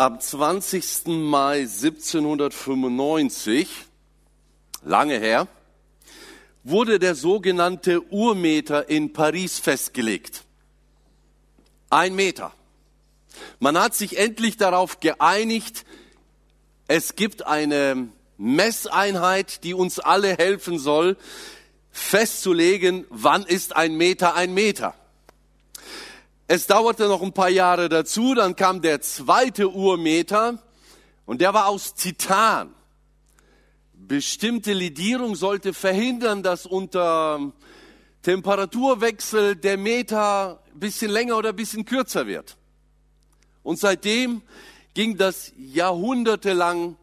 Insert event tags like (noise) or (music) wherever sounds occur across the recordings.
Am 20. Mai 1795, lange her, wurde der sogenannte Urmeter in Paris festgelegt. Ein Meter. Man hat sich endlich darauf geeinigt, es gibt eine Messeinheit, die uns alle helfen soll, festzulegen, wann ist ein Meter ein Meter. Es dauerte noch ein paar Jahre dazu, dann kam der zweite Urmeter und der war aus Titan. Bestimmte Lidierung sollte verhindern, dass unter Temperaturwechsel der Meter ein bisschen länger oder ein bisschen kürzer wird. Und seitdem ging das jahrhundertelang.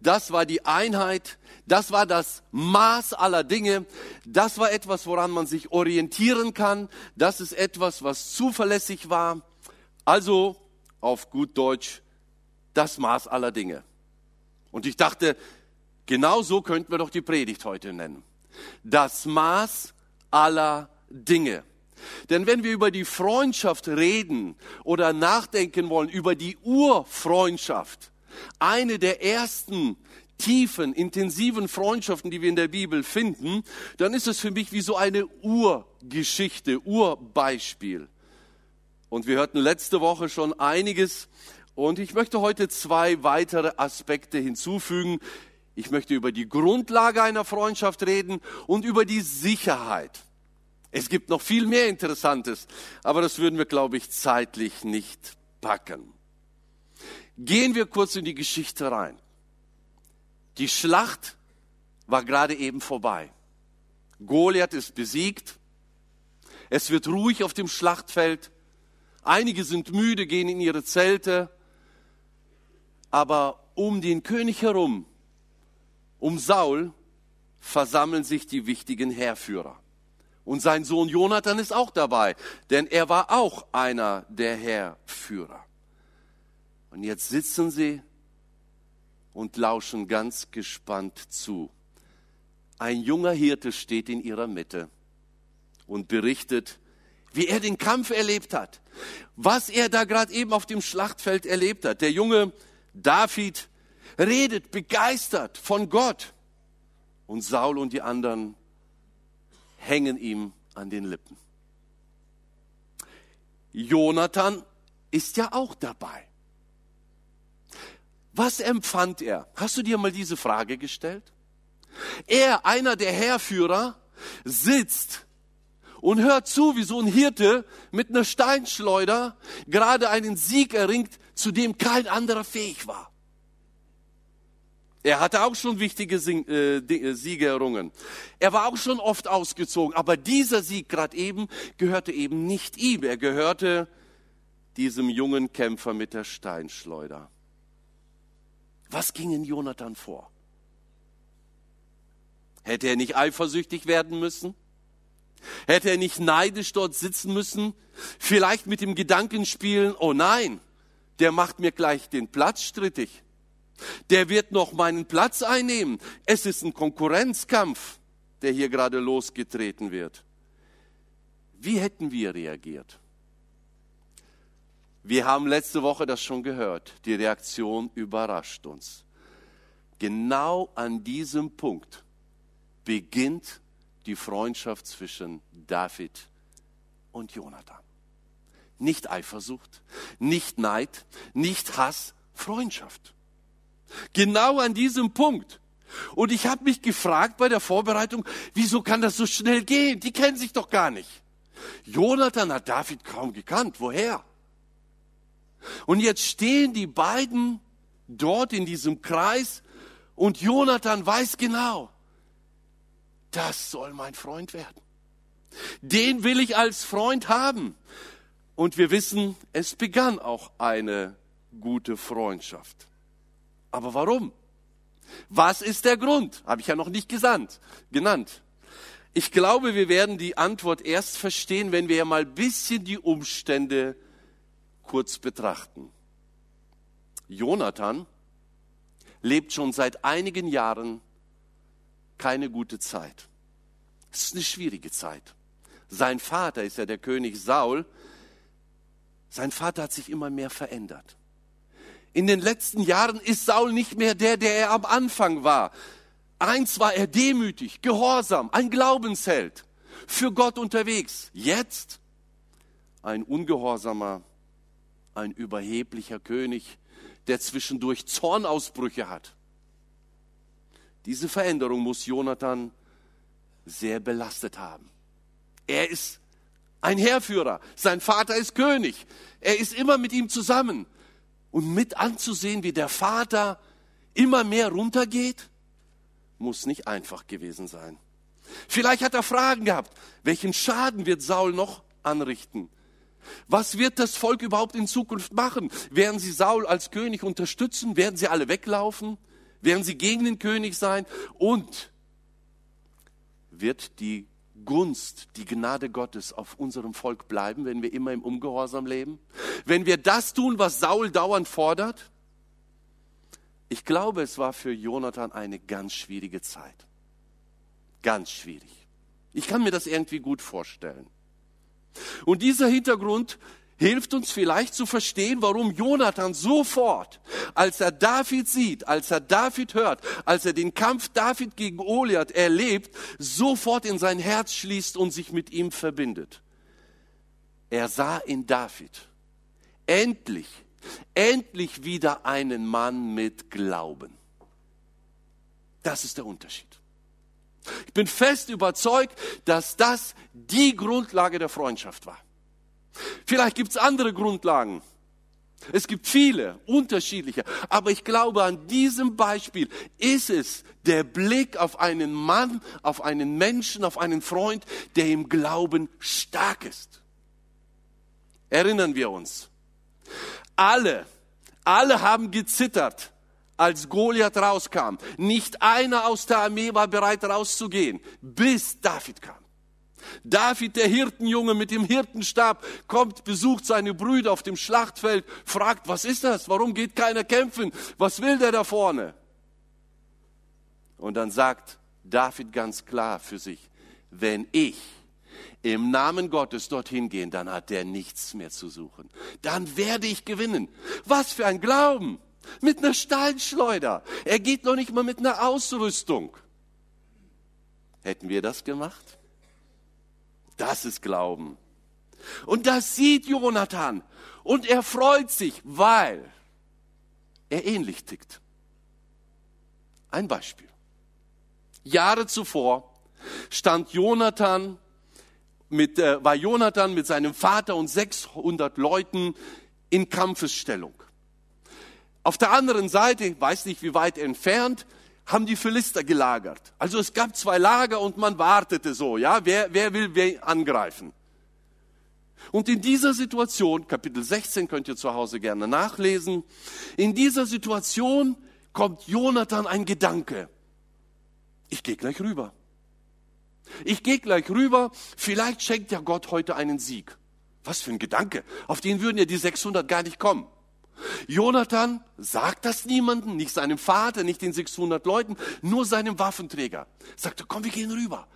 Das war die Einheit, das war das Maß aller Dinge, das war etwas, woran man sich orientieren kann, das ist etwas, was zuverlässig war. Also auf gut Deutsch, das Maß aller Dinge. Und ich dachte, genau so könnten wir doch die Predigt heute nennen. Das Maß aller Dinge. Denn wenn wir über die Freundschaft reden oder nachdenken wollen, über die Urfreundschaft, eine der ersten tiefen, intensiven Freundschaften, die wir in der Bibel finden, dann ist es für mich wie so eine Urgeschichte, Urbeispiel. Und wir hörten letzte Woche schon einiges und ich möchte heute zwei weitere Aspekte hinzufügen. Ich möchte über die Grundlage einer Freundschaft reden und über die Sicherheit. Es gibt noch viel mehr Interessantes, aber das würden wir, glaube ich, zeitlich nicht packen. Gehen wir kurz in die Geschichte rein. Die Schlacht war gerade eben vorbei. Goliath ist besiegt. Es wird ruhig auf dem Schlachtfeld. Einige sind müde, gehen in ihre Zelte. Aber um den König herum, um Saul, versammeln sich die wichtigen Heerführer. Und sein Sohn Jonathan ist auch dabei, denn er war auch einer der Heerführer. Und jetzt sitzen sie und lauschen ganz gespannt zu. Ein junger Hirte steht in ihrer Mitte und berichtet, wie er den Kampf erlebt hat, was er da gerade eben auf dem Schlachtfeld erlebt hat. Der junge David redet begeistert von Gott und Saul und die anderen hängen ihm an den Lippen. Jonathan ist ja auch dabei. Was empfand er? Hast du dir mal diese Frage gestellt? Er, einer der Heerführer, sitzt und hört zu, wie so ein Hirte mit einer Steinschleuder gerade einen Sieg erringt, zu dem kein anderer fähig war. Er hatte auch schon wichtige äh, äh, Siege errungen. Er war auch schon oft ausgezogen, aber dieser Sieg gerade eben gehörte eben nicht ihm. Er gehörte diesem jungen Kämpfer mit der Steinschleuder. Was ging in Jonathan vor? Hätte er nicht eifersüchtig werden müssen? Hätte er nicht neidisch dort sitzen müssen? Vielleicht mit dem Gedanken spielen, oh nein, der macht mir gleich den Platz strittig. Der wird noch meinen Platz einnehmen. Es ist ein Konkurrenzkampf, der hier gerade losgetreten wird. Wie hätten wir reagiert? Wir haben letzte Woche das schon gehört. Die Reaktion überrascht uns. Genau an diesem Punkt beginnt die Freundschaft zwischen David und Jonathan. Nicht Eifersucht, nicht Neid, nicht Hass, Freundschaft. Genau an diesem Punkt. Und ich habe mich gefragt bei der Vorbereitung, wieso kann das so schnell gehen? Die kennen sich doch gar nicht. Jonathan hat David kaum gekannt. Woher? Und jetzt stehen die beiden dort in diesem Kreis und Jonathan weiß genau, das soll mein Freund werden. Den will ich als Freund haben. Und wir wissen, es begann auch eine gute Freundschaft. Aber warum? Was ist der Grund? Habe ich ja noch nicht gesandt, genannt. Ich glaube, wir werden die Antwort erst verstehen, wenn wir ja mal bisschen die Umstände kurz betrachten. Jonathan lebt schon seit einigen Jahren keine gute Zeit. Es ist eine schwierige Zeit. Sein Vater ist ja der König Saul. Sein Vater hat sich immer mehr verändert. In den letzten Jahren ist Saul nicht mehr der, der er am Anfang war. Eins war er demütig, gehorsam, ein Glaubensheld, für Gott unterwegs. Jetzt ein ungehorsamer, ein überheblicher König, der zwischendurch Zornausbrüche hat. Diese Veränderung muss Jonathan sehr belastet haben. Er ist ein Heerführer, sein Vater ist König, er ist immer mit ihm zusammen. Und mit anzusehen, wie der Vater immer mehr runtergeht, muss nicht einfach gewesen sein. Vielleicht hat er Fragen gehabt. Welchen Schaden wird Saul noch anrichten? Was wird das Volk überhaupt in Zukunft machen? Werden sie Saul als König unterstützen? Werden sie alle weglaufen? Werden sie gegen den König sein? Und wird die Gunst, die Gnade Gottes auf unserem Volk bleiben, wenn wir immer im Ungehorsam leben? Wenn wir das tun, was Saul dauernd fordert? Ich glaube, es war für Jonathan eine ganz schwierige Zeit. Ganz schwierig. Ich kann mir das irgendwie gut vorstellen. Und dieser Hintergrund hilft uns vielleicht zu verstehen, warum Jonathan sofort, als er David sieht, als er David hört, als er den Kampf David gegen Goliath erlebt, sofort in sein Herz schließt und sich mit ihm verbindet. Er sah in David endlich, endlich wieder einen Mann mit Glauben. Das ist der Unterschied. Ich bin fest überzeugt, dass das die Grundlage der Freundschaft war. Vielleicht gibt es andere Grundlagen. Es gibt viele unterschiedliche. Aber ich glaube, an diesem Beispiel ist es der Blick auf einen Mann, auf einen Menschen, auf einen Freund, der im Glauben stark ist. Erinnern wir uns. Alle, alle haben gezittert, als Goliath rauskam. Nicht einer aus der Armee war bereit rauszugehen, bis David kam. David, der Hirtenjunge mit dem Hirtenstab, kommt, besucht seine Brüder auf dem Schlachtfeld, fragt, was ist das? Warum geht keiner kämpfen? Was will der da vorne? Und dann sagt David ganz klar für sich, wenn ich im Namen Gottes dorthin gehe, dann hat der nichts mehr zu suchen. Dann werde ich gewinnen. Was für ein Glauben! Mit einer Steinschleuder. Er geht noch nicht mal mit einer Ausrüstung. Hätten wir das gemacht? Das ist Glauben. Und das sieht Jonathan. Und er freut sich, weil er ähnlich tickt. Ein Beispiel. Jahre zuvor stand Jonathan mit, äh, war Jonathan mit seinem Vater und 600 Leuten in Kampfesstellung. Auf der anderen Seite, ich weiß nicht wie weit entfernt, haben die Philister gelagert. Also es gab zwei Lager und man wartete so, ja, wer, wer will wer angreifen. Und in dieser Situation, Kapitel 16 könnt ihr zu Hause gerne nachlesen, in dieser Situation kommt Jonathan ein Gedanke. Ich gehe gleich rüber. Ich gehe gleich rüber, vielleicht schenkt ja Gott heute einen Sieg. Was für ein Gedanke. Auf den würden ja die 600 gar nicht kommen. Jonathan sagt das niemandem, nicht seinem Vater, nicht den 600 Leuten, nur seinem Waffenträger. Sagt er, komm, wir gehen rüber.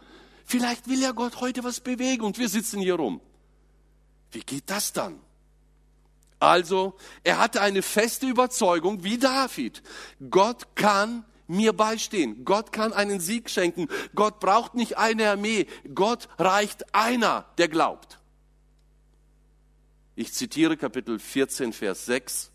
Vielleicht will ja Gott heute was bewegen und wir sitzen hier rum. Wie geht das dann? Also, er hatte eine feste Überzeugung wie David. Gott kann mir beistehen. Gott kann einen Sieg schenken. Gott braucht nicht eine Armee. Gott reicht einer, der glaubt. Ich zitiere Kapitel 14, Vers 6.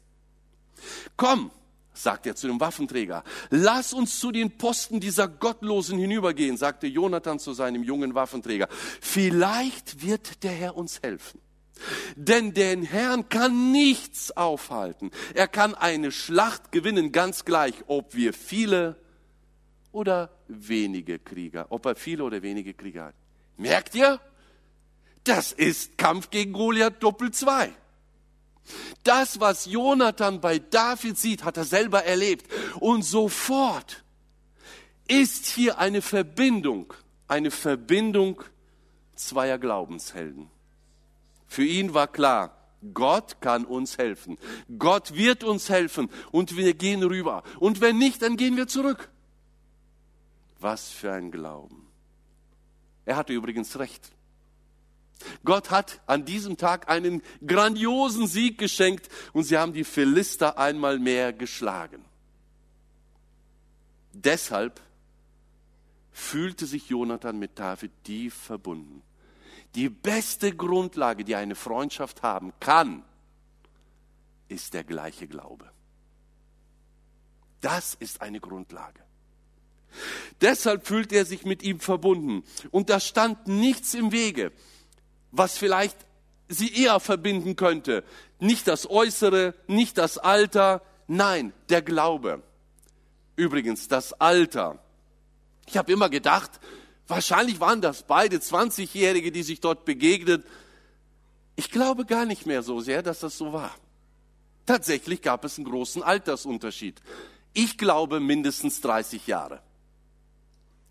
Komm, sagt er zu dem Waffenträger, lass uns zu den Posten dieser Gottlosen hinübergehen, sagte Jonathan zu seinem jungen Waffenträger. Vielleicht wird der Herr uns helfen. Denn den Herrn kann nichts aufhalten. Er kann eine Schlacht gewinnen, ganz gleich, ob wir viele oder wenige Krieger, ob er viele oder wenige Krieger hat. Merkt ihr? Das ist Kampf gegen Goliath doppelt zwei. Das, was Jonathan bei David sieht, hat er selber erlebt. Und sofort ist hier eine Verbindung, eine Verbindung zweier Glaubenshelden. Für ihn war klar, Gott kann uns helfen. Gott wird uns helfen und wir gehen rüber. Und wenn nicht, dann gehen wir zurück. Was für ein Glauben. Er hatte übrigens recht. Gott hat an diesem Tag einen grandiosen Sieg geschenkt und sie haben die Philister einmal mehr geschlagen. Deshalb fühlte sich Jonathan mit David tief verbunden. Die beste Grundlage, die eine Freundschaft haben kann, ist der gleiche Glaube. Das ist eine Grundlage. Deshalb fühlt er sich mit ihm verbunden. Und da stand nichts im Wege, was vielleicht sie eher verbinden könnte. Nicht das Äußere, nicht das Alter, nein, der Glaube. Übrigens, das Alter. Ich habe immer gedacht, wahrscheinlich waren das beide 20-Jährige, die sich dort begegnet. Ich glaube gar nicht mehr so sehr, dass das so war. Tatsächlich gab es einen großen Altersunterschied. Ich glaube mindestens 30 Jahre.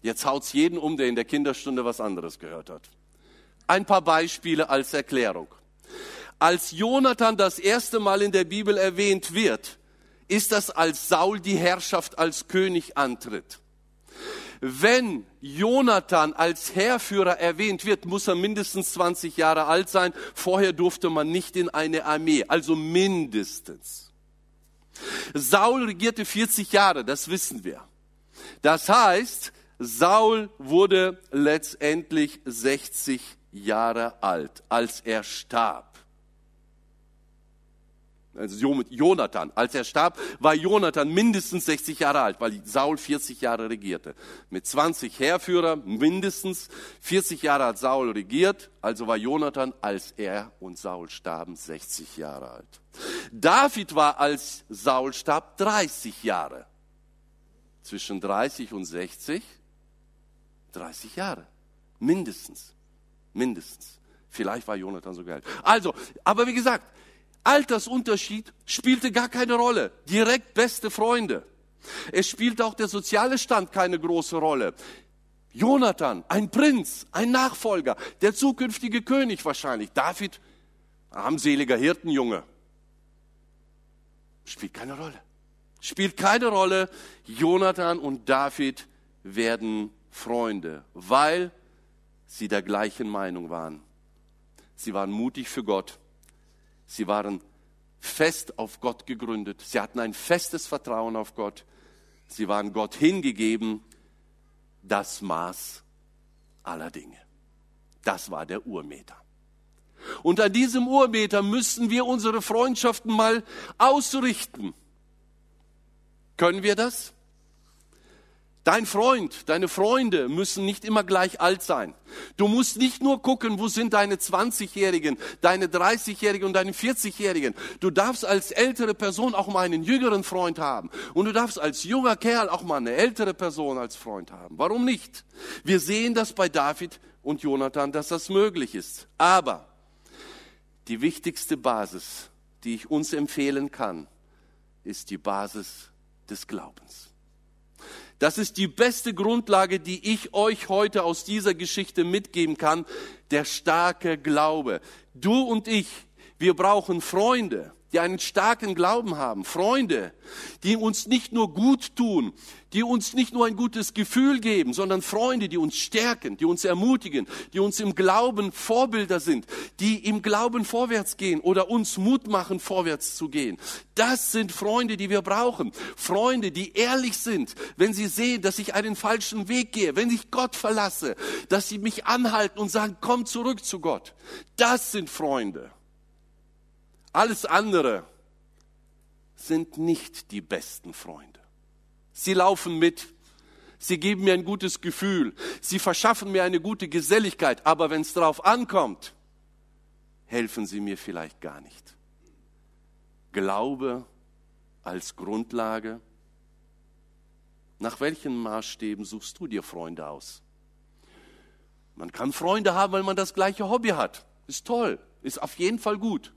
Jetzt haut's jeden um, der in der Kinderstunde was anderes gehört hat. Ein paar Beispiele als Erklärung. Als Jonathan das erste Mal in der Bibel erwähnt wird, ist das als Saul die Herrschaft als König antritt. Wenn Jonathan als Heerführer erwähnt wird, muss er mindestens 20 Jahre alt sein. Vorher durfte man nicht in eine Armee, also mindestens. Saul regierte 40 Jahre, das wissen wir. Das heißt, Saul wurde letztendlich 60 Jahre alt, als er starb. Also Jonathan, als er starb, war Jonathan mindestens 60 Jahre alt, weil Saul 40 Jahre regierte. Mit 20 Heerführer mindestens 40 Jahre hat Saul regiert, also war Jonathan, als er und Saul starben, 60 Jahre alt. David war, als Saul starb, 30 Jahre. Zwischen 30 und 60 30 Jahre. Mindestens. Mindestens. Vielleicht war Jonathan sogar alt. Also, aber wie gesagt, Altersunterschied spielte gar keine Rolle. Direkt beste Freunde. Es spielte auch der soziale Stand keine große Rolle. Jonathan, ein Prinz, ein Nachfolger, der zukünftige König wahrscheinlich. David, armseliger Hirtenjunge. Spielt keine Rolle. Spielt keine Rolle. Jonathan und David werden Freunde, weil sie der gleichen Meinung waren. Sie waren mutig für Gott. Sie waren fest auf Gott gegründet. Sie hatten ein festes Vertrauen auf Gott. Sie waren Gott hingegeben. Das Maß aller Dinge. Das war der Urmeter. Und an diesem Urmeter müssen wir unsere Freundschaften mal ausrichten. Können wir das? Dein Freund, deine Freunde müssen nicht immer gleich alt sein. Du musst nicht nur gucken, wo sind deine 20-Jährigen, deine 30-Jährigen und deine 40-Jährigen. Du darfst als ältere Person auch mal einen jüngeren Freund haben. Und du darfst als junger Kerl auch mal eine ältere Person als Freund haben. Warum nicht? Wir sehen das bei David und Jonathan, dass das möglich ist. Aber die wichtigste Basis, die ich uns empfehlen kann, ist die Basis des Glaubens. Das ist die beste Grundlage, die ich euch heute aus dieser Geschichte mitgeben kann. Der starke Glaube. Du und ich, wir brauchen Freunde die einen starken Glauben haben, Freunde, die uns nicht nur gut tun, die uns nicht nur ein gutes Gefühl geben, sondern Freunde, die uns stärken, die uns ermutigen, die uns im Glauben Vorbilder sind, die im Glauben vorwärts gehen oder uns Mut machen, vorwärts zu gehen. Das sind Freunde, die wir brauchen. Freunde, die ehrlich sind, wenn sie sehen, dass ich einen falschen Weg gehe, wenn ich Gott verlasse, dass sie mich anhalten und sagen, komm zurück zu Gott. Das sind Freunde. Alles andere sind nicht die besten Freunde. Sie laufen mit, sie geben mir ein gutes Gefühl, sie verschaffen mir eine gute Geselligkeit, aber wenn es darauf ankommt, helfen sie mir vielleicht gar nicht. Glaube als Grundlage. Nach welchen Maßstäben suchst du dir Freunde aus? Man kann Freunde haben, weil man das gleiche Hobby hat. Ist toll, ist auf jeden Fall gut.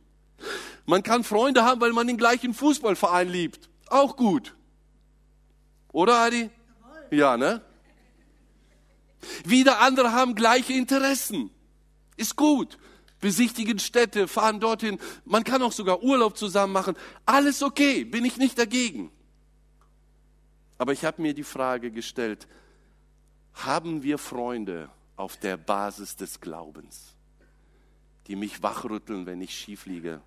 Man kann Freunde haben, weil man den gleichen Fußballverein liebt. Auch gut. Oder, Adi? Ja, ne? Wieder andere haben gleiche Interessen. Ist gut. Besichtigen Städte, fahren dorthin. Man kann auch sogar Urlaub zusammen machen. Alles okay, bin ich nicht dagegen. Aber ich habe mir die Frage gestellt, haben wir Freunde auf der Basis des Glaubens? die mich wachrütteln, wenn ich schief liege,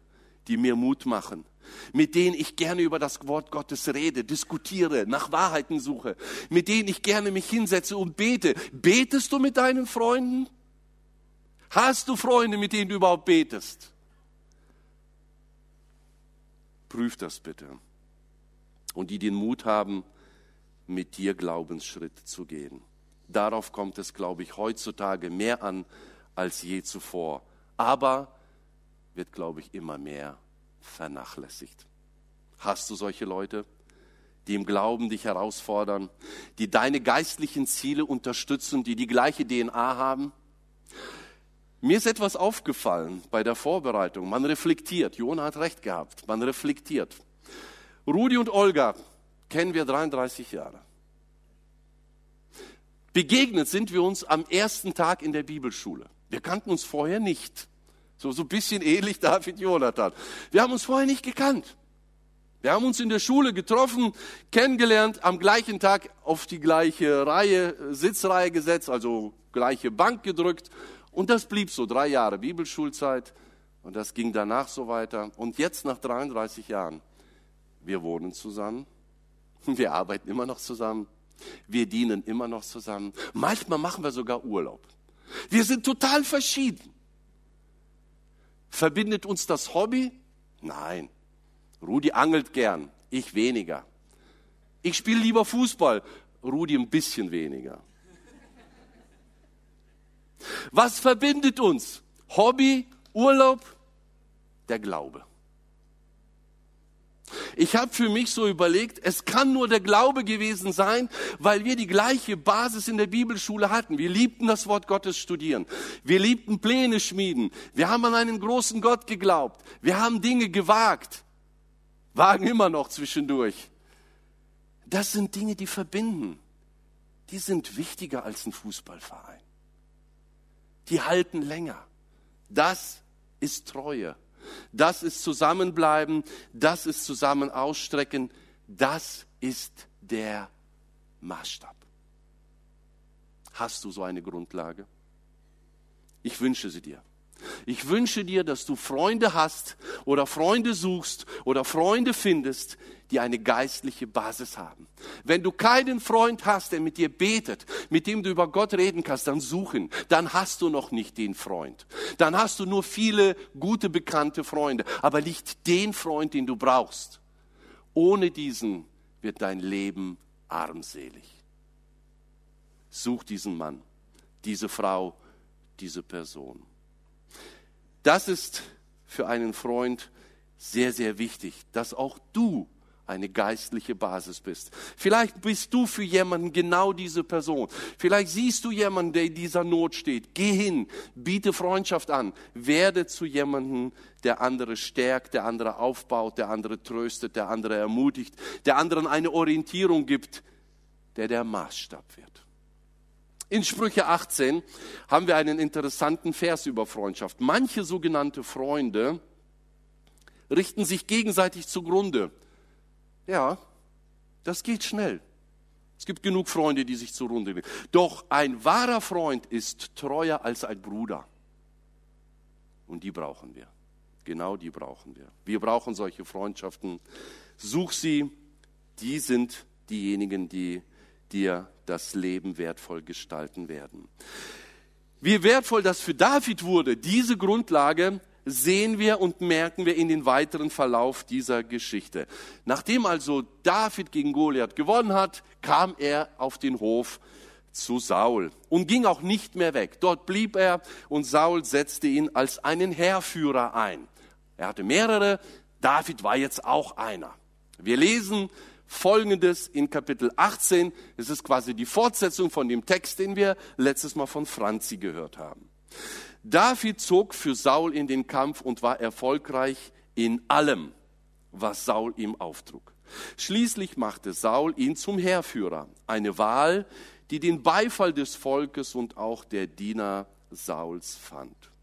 die mir Mut machen, mit denen ich gerne über das Wort Gottes rede, diskutiere, nach Wahrheiten suche, mit denen ich gerne mich hinsetze und bete. Betest du mit deinen Freunden? Hast du Freunde, mit denen du überhaupt betest? Prüf das bitte. Und die den Mut haben, mit dir Glaubensschritt zu gehen. Darauf kommt es, glaube ich, heutzutage mehr an als je zuvor. Aber wird, glaube ich, immer mehr vernachlässigt. Hast du solche Leute, die im Glauben dich herausfordern, die deine geistlichen Ziele unterstützen, die die gleiche DNA haben? Mir ist etwas aufgefallen bei der Vorbereitung. Man reflektiert. Jona hat recht gehabt. Man reflektiert. Rudi und Olga kennen wir 33 Jahre. Begegnet sind wir uns am ersten Tag in der Bibelschule. Wir kannten uns vorher nicht. So, so ein bisschen ähnlich David Jonathan. Wir haben uns vorher nicht gekannt. Wir haben uns in der Schule getroffen, kennengelernt, am gleichen Tag auf die gleiche Reihe, Sitzreihe gesetzt, also gleiche Bank gedrückt. Und das blieb so drei Jahre Bibelschulzeit. Und das ging danach so weiter. Und jetzt nach 33 Jahren, wir wohnen zusammen. (laughs) Wir arbeiten immer noch zusammen. Wir dienen immer noch zusammen. Manchmal machen wir sogar Urlaub. Wir sind total verschieden. Verbindet uns das Hobby? Nein. Rudi angelt gern, ich weniger. Ich spiele lieber Fußball, Rudi ein bisschen weniger. Was verbindet uns? Hobby, Urlaub, der Glaube. Ich habe für mich so überlegt, es kann nur der Glaube gewesen sein, weil wir die gleiche Basis in der Bibelschule hatten. Wir liebten das Wort Gottes studieren. Wir liebten Pläne schmieden. Wir haben an einen großen Gott geglaubt. Wir haben Dinge gewagt. Wagen immer noch zwischendurch. Das sind Dinge, die verbinden. Die sind wichtiger als ein Fußballverein. Die halten länger. Das ist Treue. Das ist Zusammenbleiben, das ist zusammen ausstrecken, das ist der Maßstab. Hast du so eine Grundlage? Ich wünsche sie dir. Ich wünsche dir, dass du Freunde hast oder Freunde suchst oder Freunde findest, die eine geistliche Basis haben. Wenn du keinen Freund hast, der mit dir betet, mit dem du über Gott reden kannst, dann suchen. Dann hast du noch nicht den Freund. Dann hast du nur viele gute, bekannte Freunde, aber nicht den Freund, den du brauchst. Ohne diesen wird dein Leben armselig. Such diesen Mann, diese Frau, diese Person. Das ist für einen Freund sehr, sehr wichtig, dass auch du eine geistliche Basis bist. Vielleicht bist du für jemanden genau diese Person. Vielleicht siehst du jemanden, der in dieser Not steht. Geh hin, biete Freundschaft an, werde zu jemandem, der andere stärkt, der andere aufbaut, der andere tröstet, der andere ermutigt, der anderen eine Orientierung gibt, der der Maßstab wird. In Sprüche 18 haben wir einen interessanten Vers über Freundschaft. Manche sogenannte Freunde richten sich gegenseitig zugrunde. Ja, das geht schnell. Es gibt genug Freunde, die sich zugrunde legen. Doch ein wahrer Freund ist treuer als ein Bruder. Und die brauchen wir. Genau die brauchen wir. Wir brauchen solche Freundschaften. Such sie. Die sind diejenigen, die dir das Leben wertvoll gestalten werden. Wie wertvoll das für David wurde, diese Grundlage sehen wir und merken wir in den weiteren Verlauf dieser Geschichte. Nachdem also David gegen Goliath gewonnen hat, kam er auf den Hof zu Saul und ging auch nicht mehr weg. Dort blieb er und Saul setzte ihn als einen Heerführer ein. Er hatte mehrere, David war jetzt auch einer. Wir lesen Folgendes in Kapitel 18. Es ist quasi die Fortsetzung von dem Text, den wir letztes Mal von Franzi gehört haben. David zog für Saul in den Kampf und war erfolgreich in allem, was Saul ihm auftrug. Schließlich machte Saul ihn zum Heerführer, eine Wahl, die den Beifall des Volkes und auch der Diener Sauls fand.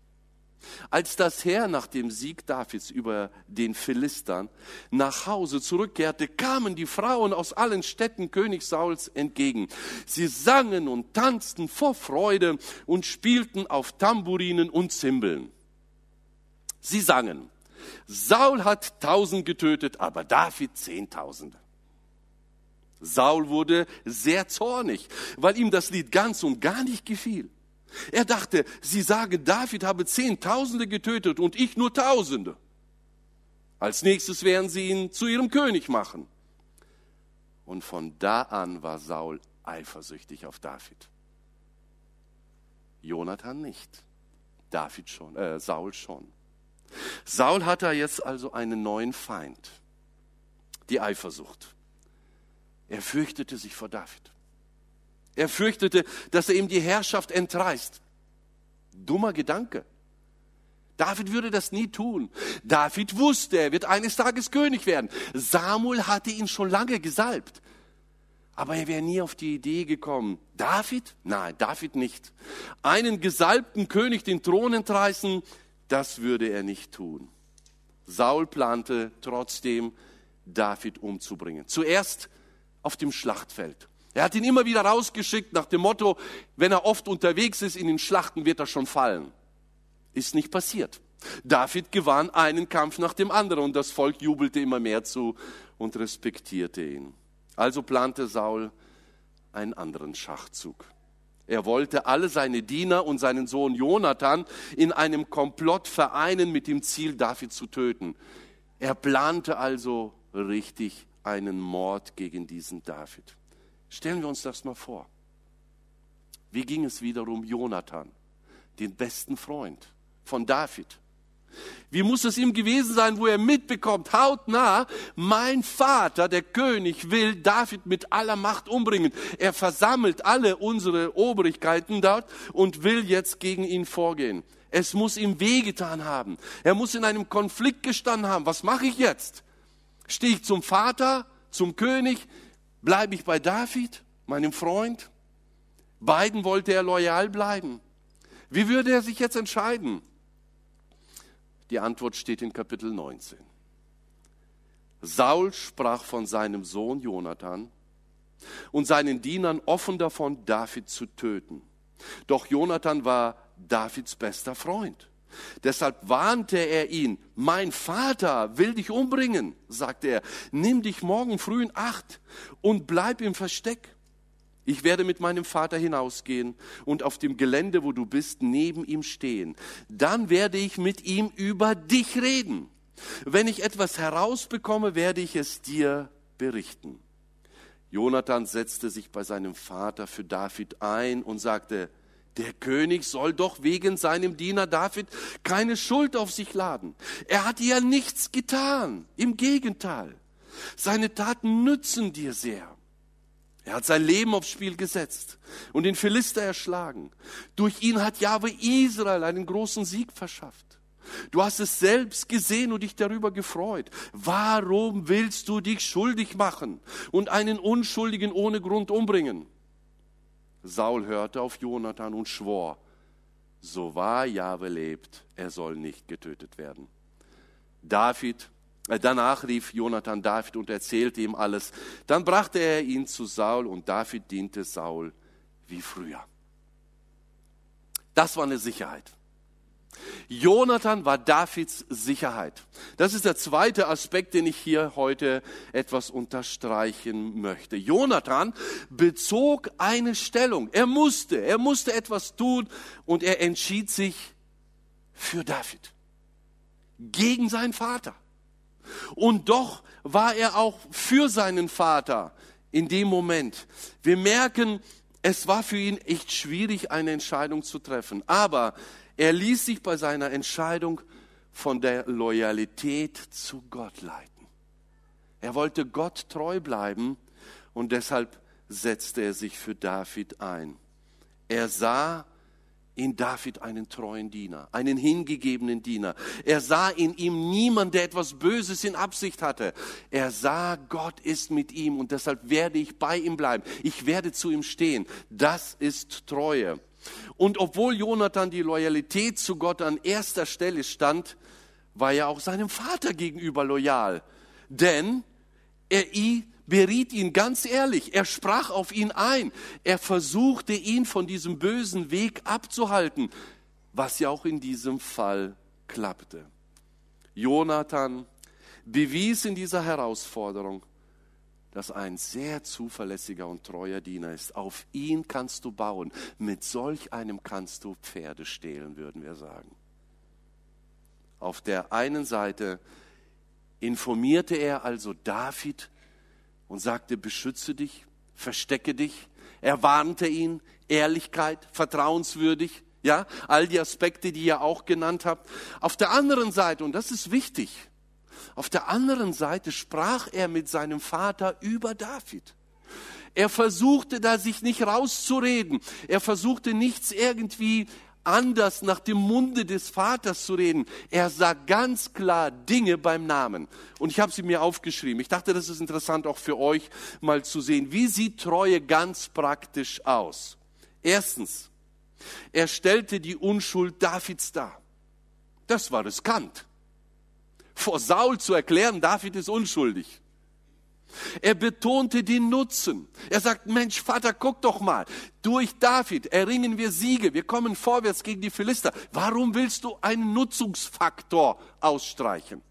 Als das Heer nach dem Sieg Davids über den Philistern nach Hause zurückkehrte, kamen die Frauen aus allen Städten König Sauls entgegen. Sie sangen und tanzten vor Freude und spielten auf Tamburinen und Zimbeln. Sie sangen, Saul hat tausend getötet, aber David zehntausende. Saul wurde sehr zornig, weil ihm das Lied ganz und gar nicht gefiel. Er dachte, sie sagen, David habe Zehntausende getötet und ich nur Tausende. Als nächstes werden sie ihn zu ihrem König machen. Und von da an war Saul eifersüchtig auf David. Jonathan nicht, David schon, äh, Saul schon. Saul hatte jetzt also einen neuen Feind, die Eifersucht. Er fürchtete sich vor David. Er fürchtete, dass er ihm die Herrschaft entreißt. Dummer Gedanke. David würde das nie tun. David wusste, er wird eines Tages König werden. Samuel hatte ihn schon lange gesalbt. Aber er wäre nie auf die Idee gekommen. David? Nein, David nicht. Einen gesalbten König den Thron entreißen, das würde er nicht tun. Saul plante trotzdem, David umzubringen. Zuerst auf dem Schlachtfeld. Er hat ihn immer wieder rausgeschickt nach dem Motto, wenn er oft unterwegs ist in den Schlachten, wird er schon fallen. Ist nicht passiert. David gewann einen Kampf nach dem anderen und das Volk jubelte immer mehr zu und respektierte ihn. Also plante Saul einen anderen Schachzug. Er wollte alle seine Diener und seinen Sohn Jonathan in einem Komplott vereinen mit dem Ziel, David zu töten. Er plante also richtig einen Mord gegen diesen David. Stellen wir uns das mal vor. Wie ging es wiederum Jonathan, den besten Freund von David? Wie muss es ihm gewesen sein, wo er mitbekommt, hautnah, mein Vater, der König, will David mit aller Macht umbringen. Er versammelt alle unsere Obrigkeiten dort und will jetzt gegen ihn vorgehen. Es muss ihm wehgetan haben. Er muss in einem Konflikt gestanden haben. Was mache ich jetzt? Stehe ich zum Vater, zum König? Bleibe ich bei David, meinem Freund? Beiden wollte er loyal bleiben. Wie würde er sich jetzt entscheiden? Die Antwort steht in Kapitel 19. Saul sprach von seinem Sohn Jonathan und seinen Dienern offen davon, David zu töten. Doch Jonathan war Davids bester Freund. Deshalb warnte er ihn, mein Vater will dich umbringen, sagte er, nimm dich morgen früh in Acht und bleib im Versteck. Ich werde mit meinem Vater hinausgehen und auf dem Gelände, wo du bist, neben ihm stehen. Dann werde ich mit ihm über dich reden. Wenn ich etwas herausbekomme, werde ich es dir berichten. Jonathan setzte sich bei seinem Vater für David ein und sagte, der König soll doch wegen seinem Diener David keine Schuld auf sich laden. Er hat ja nichts getan. Im Gegenteil. Seine Taten nützen dir sehr. Er hat sein Leben aufs Spiel gesetzt und den Philister erschlagen. Durch ihn hat Jahwe Israel einen großen Sieg verschafft. Du hast es selbst gesehen und dich darüber gefreut. Warum willst du dich schuldig machen und einen Unschuldigen ohne Grund umbringen? Saul hörte auf Jonathan und schwor, so wahr Jahwe lebt, er soll nicht getötet werden. David, äh, danach rief Jonathan David und erzählte ihm alles. Dann brachte er ihn zu Saul und David diente Saul wie früher. Das war eine Sicherheit. Jonathan war Davids Sicherheit. Das ist der zweite Aspekt, den ich hier heute etwas unterstreichen möchte. Jonathan bezog eine Stellung. Er musste, er musste etwas tun und er entschied sich für David. Gegen seinen Vater. Und doch war er auch für seinen Vater in dem Moment. Wir merken, es war für ihn echt schwierig, eine Entscheidung zu treffen. Aber er ließ sich bei seiner Entscheidung von der Loyalität zu Gott leiten. Er wollte Gott treu bleiben und deshalb setzte er sich für David ein. Er sah in David einen treuen Diener, einen hingegebenen Diener. Er sah in ihm niemand, der etwas Böses in Absicht hatte. Er sah, Gott ist mit ihm und deshalb werde ich bei ihm bleiben. Ich werde zu ihm stehen. Das ist Treue. Und obwohl Jonathan die Loyalität zu Gott an erster Stelle stand, war er auch seinem Vater gegenüber loyal. Denn er beriet ihn ganz ehrlich, er sprach auf ihn ein, er versuchte ihn von diesem bösen Weg abzuhalten, was ja auch in diesem Fall klappte. Jonathan bewies in dieser Herausforderung, dass ein sehr zuverlässiger und treuer Diener ist. Auf ihn kannst du bauen. Mit solch einem kannst du Pferde stehlen, würden wir sagen. Auf der einen Seite informierte er also David und sagte, beschütze dich, verstecke dich. Er warnte ihn, Ehrlichkeit, vertrauenswürdig, ja, all die Aspekte, die ihr auch genannt habt. Auf der anderen Seite, und das ist wichtig, auf der anderen Seite sprach er mit seinem Vater über David. Er versuchte da sich nicht rauszureden. Er versuchte nichts irgendwie anders nach dem Munde des Vaters zu reden. Er sah ganz klar Dinge beim Namen. Und ich habe sie mir aufgeschrieben. Ich dachte, das ist interessant auch für euch mal zu sehen. Wie sieht Treue ganz praktisch aus? Erstens, er stellte die Unschuld Davids dar. Das war riskant. Vor Saul zu erklären, David ist unschuldig. Er betonte den Nutzen. Er sagt, Mensch, Vater, guck doch mal. Durch David erringen wir Siege. Wir kommen vorwärts gegen die Philister. Warum willst du einen Nutzungsfaktor ausstreichen?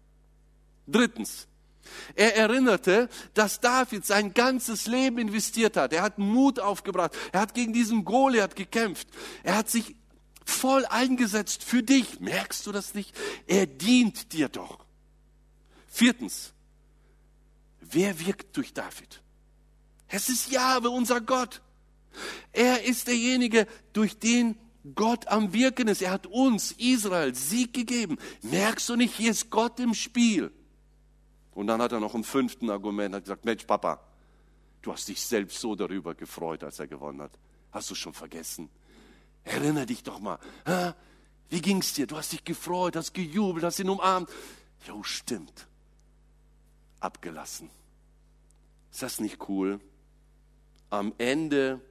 Drittens. Er erinnerte, dass David sein ganzes Leben investiert hat. Er hat Mut aufgebracht. Er hat gegen diesen Goliath gekämpft. Er hat sich voll eingesetzt für dich. Merkst du das nicht? Er dient dir doch. Viertens. Wer wirkt durch David? Es ist Jahwe, unser Gott. Er ist derjenige, durch den Gott am Wirken ist. Er hat uns, Israel, Sieg gegeben. Merkst du nicht, hier ist Gott im Spiel. Und dann hat er noch einen fünften Argument, hat gesagt, Mensch, Papa, du hast dich selbst so darüber gefreut, als er gewonnen hat. Hast du schon vergessen? Erinner dich doch mal. Wie ging's dir? Du hast dich gefreut, hast gejubelt, hast ihn umarmt. Jo, stimmt. Abgelassen. Ist das nicht cool? Am Ende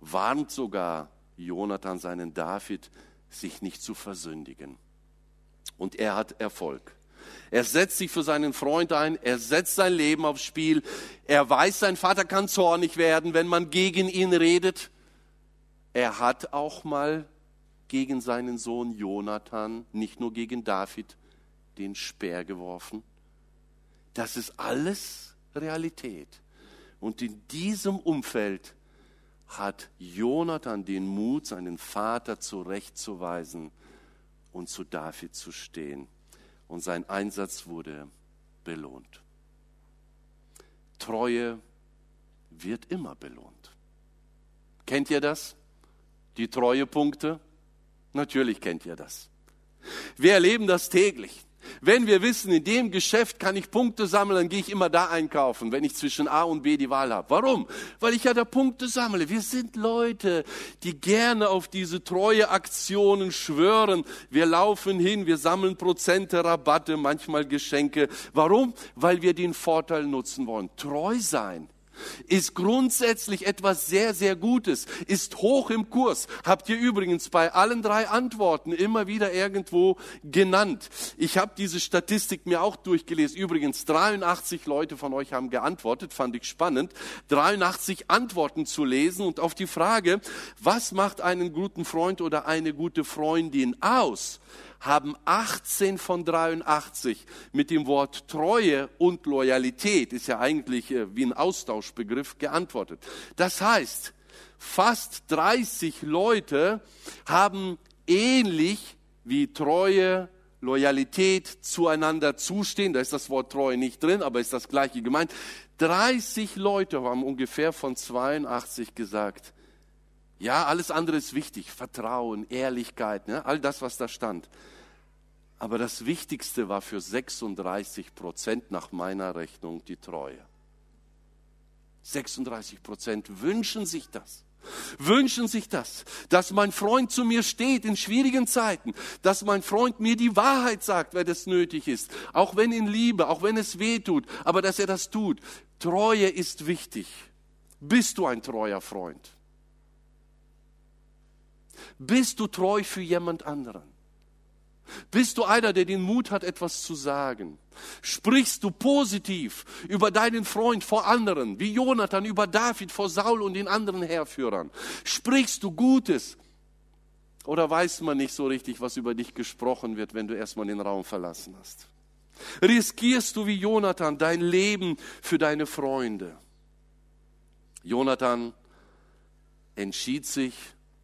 warnt sogar Jonathan seinen David, sich nicht zu versündigen. Und er hat Erfolg. Er setzt sich für seinen Freund ein, er setzt sein Leben aufs Spiel. Er weiß, sein Vater kann zornig werden, wenn man gegen ihn redet. Er hat auch mal gegen seinen Sohn Jonathan, nicht nur gegen David, den Speer geworfen. Das ist alles Realität. Und in diesem Umfeld hat Jonathan den Mut, seinen Vater zurechtzuweisen und zu David zu stehen. Und sein Einsatz wurde belohnt. Treue wird immer belohnt. Kennt ihr das? Die Treuepunkte? Natürlich kennt ihr das. Wir erleben das täglich. Wenn wir wissen, in dem Geschäft kann ich Punkte sammeln, dann gehe ich immer da einkaufen, wenn ich zwischen A und B die Wahl habe. Warum? Weil ich ja da Punkte sammle. Wir sind Leute, die gerne auf diese treue Aktionen schwören. Wir laufen hin, wir sammeln Prozente, Rabatte, manchmal Geschenke. Warum? Weil wir den Vorteil nutzen wollen. Treu sein ist grundsätzlich etwas sehr, sehr Gutes, ist hoch im Kurs. Habt ihr übrigens bei allen drei Antworten immer wieder irgendwo genannt. Ich habe diese Statistik mir auch durchgelesen. Übrigens, 83 Leute von euch haben geantwortet, fand ich spannend. 83 Antworten zu lesen und auf die Frage, was macht einen guten Freund oder eine gute Freundin aus? Haben 18 von 83 mit dem Wort Treue und Loyalität, ist ja eigentlich äh, wie ein Austauschbegriff, geantwortet. Das heißt, fast 30 Leute haben ähnlich wie Treue, Loyalität zueinander zustehen. Da ist das Wort Treue nicht drin, aber ist das gleiche gemeint. 30 Leute haben ungefähr von 82 gesagt, ja, alles andere ist wichtig. Vertrauen, Ehrlichkeit, ne? all das, was da stand. Aber das Wichtigste war für 36 Prozent nach meiner Rechnung die Treue. 36 Prozent wünschen sich das. Wünschen sich das, dass mein Freund zu mir steht in schwierigen Zeiten, dass mein Freund mir die Wahrheit sagt, wenn es nötig ist, auch wenn in Liebe, auch wenn es weh tut, aber dass er das tut. Treue ist wichtig. Bist du ein treuer Freund? Bist du treu für jemand anderen? Bist du einer, der den Mut hat, etwas zu sagen? Sprichst du positiv über deinen Freund vor anderen, wie Jonathan über David vor Saul und den anderen Herrführern? Sprichst du Gutes Oder weiß man nicht so richtig, was über dich gesprochen wird, wenn du erstmal den Raum verlassen hast? Riskierst du wie Jonathan dein Leben für deine Freunde? Jonathan entschied sich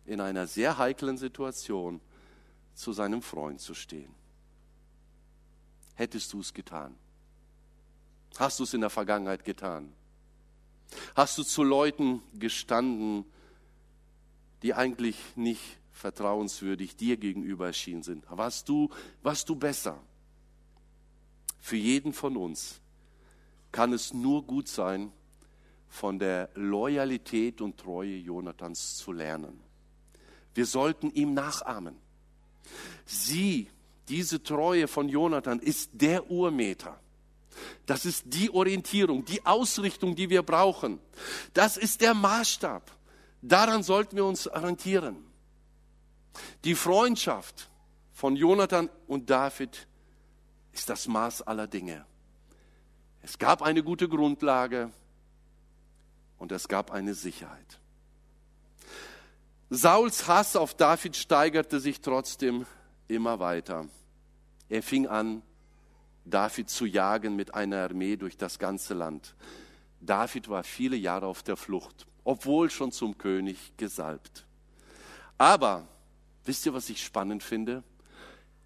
in einer sehr heiklen Situation zu seinem Freund zu stehen. Hättest du es getan? Hast du es in der Vergangenheit getan? Hast du zu Leuten gestanden, die eigentlich nicht vertrauenswürdig dir gegenüber erschienen sind? Warst du, warst du besser? Für jeden von uns kann es nur gut sein, von der Loyalität und Treue Jonathans zu lernen. Wir sollten ihm nachahmen. Sie, diese Treue von Jonathan, ist der Urmeter. Das ist die Orientierung, die Ausrichtung, die wir brauchen. Das ist der Maßstab. Daran sollten wir uns orientieren. Die Freundschaft von Jonathan und David ist das Maß aller Dinge. Es gab eine gute Grundlage und es gab eine Sicherheit. Sauls Hass auf David steigerte sich trotzdem immer weiter. Er fing an, David zu jagen mit einer Armee durch das ganze Land. David war viele Jahre auf der Flucht, obwohl schon zum König gesalbt. Aber wisst ihr, was ich spannend finde?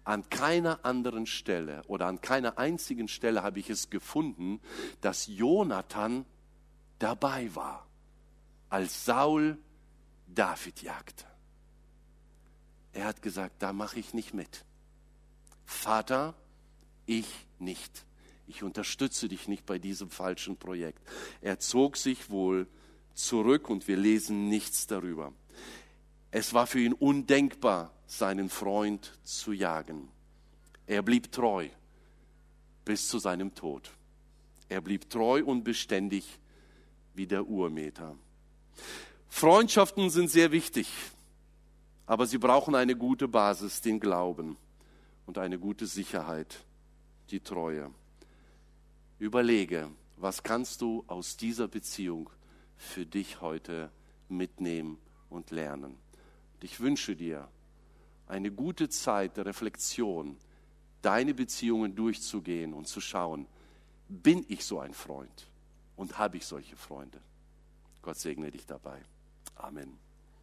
An keiner anderen Stelle oder an keiner einzigen Stelle habe ich es gefunden, dass Jonathan dabei war, als Saul David jagte. Er hat gesagt, da mache ich nicht mit. Vater, ich nicht. Ich unterstütze dich nicht bei diesem falschen Projekt. Er zog sich wohl zurück und wir lesen nichts darüber. Es war für ihn undenkbar, seinen Freund zu jagen. Er blieb treu bis zu seinem Tod. Er blieb treu und beständig wie der Urmeter. Freundschaften sind sehr wichtig, aber sie brauchen eine gute Basis, den Glauben und eine gute Sicherheit die Treue. Überlege, was kannst du aus dieser Beziehung für dich heute mitnehmen und lernen. Und ich wünsche dir eine gute Zeit der Reflexion, deine Beziehungen durchzugehen und zu schauen, bin ich so ein Freund und habe ich solche Freunde? Gott segne dich dabei. Amen.